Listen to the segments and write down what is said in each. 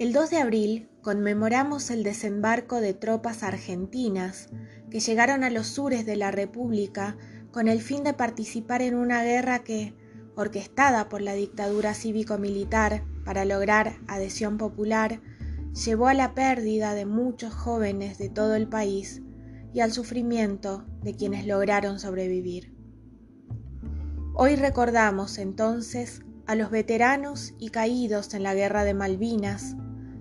El 2 de abril conmemoramos el desembarco de tropas argentinas que llegaron a los sures de la República con el fin de participar en una guerra que, orquestada por la dictadura cívico-militar para lograr adhesión popular, llevó a la pérdida de muchos jóvenes de todo el país y al sufrimiento de quienes lograron sobrevivir. Hoy recordamos entonces a los veteranos y caídos en la guerra de Malvinas,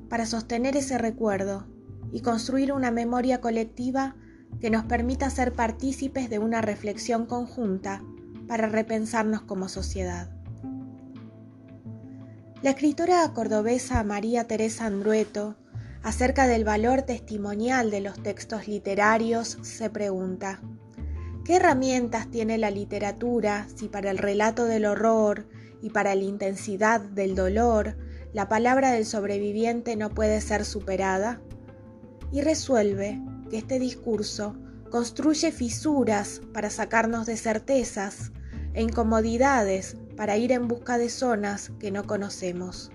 para sostener ese recuerdo y construir una memoria colectiva que nos permita ser partícipes de una reflexión conjunta para repensarnos como sociedad. La escritora cordobesa María Teresa Andrueto, acerca del valor testimonial de los textos literarios, se pregunta, ¿qué herramientas tiene la literatura si para el relato del horror y para la intensidad del dolor la palabra del sobreviviente no puede ser superada, y resuelve que este discurso construye fisuras para sacarnos de certezas e incomodidades para ir en busca de zonas que no conocemos.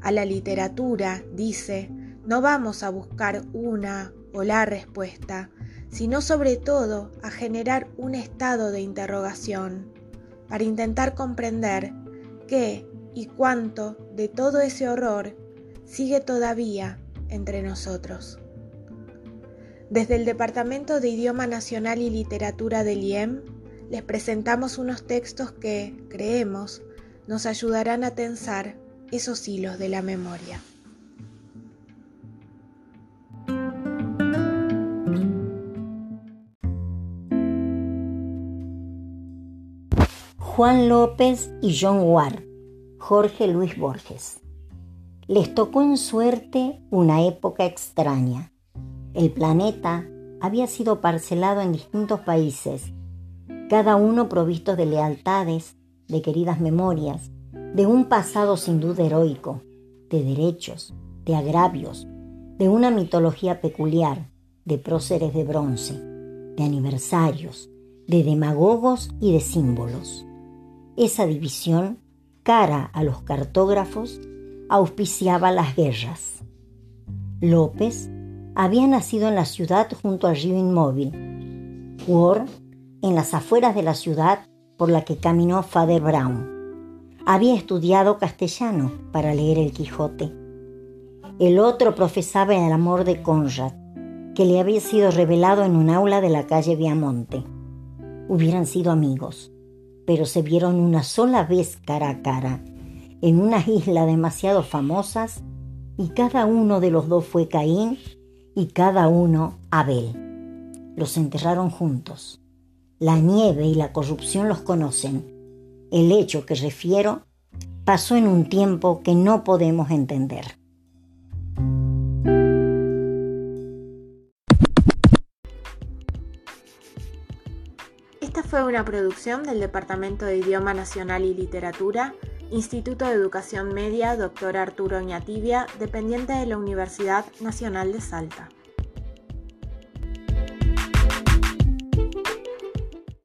A la literatura, dice, no vamos a buscar una o la respuesta, sino sobre todo a generar un estado de interrogación, para intentar comprender qué y cuánto de todo ese horror sigue todavía entre nosotros. Desde el Departamento de Idioma Nacional y Literatura del IEM les presentamos unos textos que, creemos, nos ayudarán a tensar esos hilos de la memoria. Juan López y John Ward Jorge Luis Borges. Les tocó en suerte una época extraña. El planeta había sido parcelado en distintos países, cada uno provisto de lealtades, de queridas memorias, de un pasado sin duda heroico, de derechos, de agravios, de una mitología peculiar, de próceres de bronce, de aniversarios, de demagogos y de símbolos. Esa división cara a los cartógrafos, auspiciaba las guerras. López había nacido en la ciudad junto al río Inmóvil, Ward en las afueras de la ciudad por la que caminó Father Brown. Había estudiado castellano para leer el Quijote. El otro profesaba el amor de Conrad, que le había sido revelado en un aula de la calle Viamonte. Hubieran sido amigos pero se vieron una sola vez cara a cara, en unas islas demasiado famosas, y cada uno de los dos fue Caín y cada uno Abel. Los enterraron juntos. La nieve y la corrupción los conocen. El hecho que refiero pasó en un tiempo que no podemos entender. Fue una producción del Departamento de Idioma Nacional y Literatura, Instituto de Educación Media Dr. Arturo Oñatibia, dependiente de la Universidad Nacional de Salta.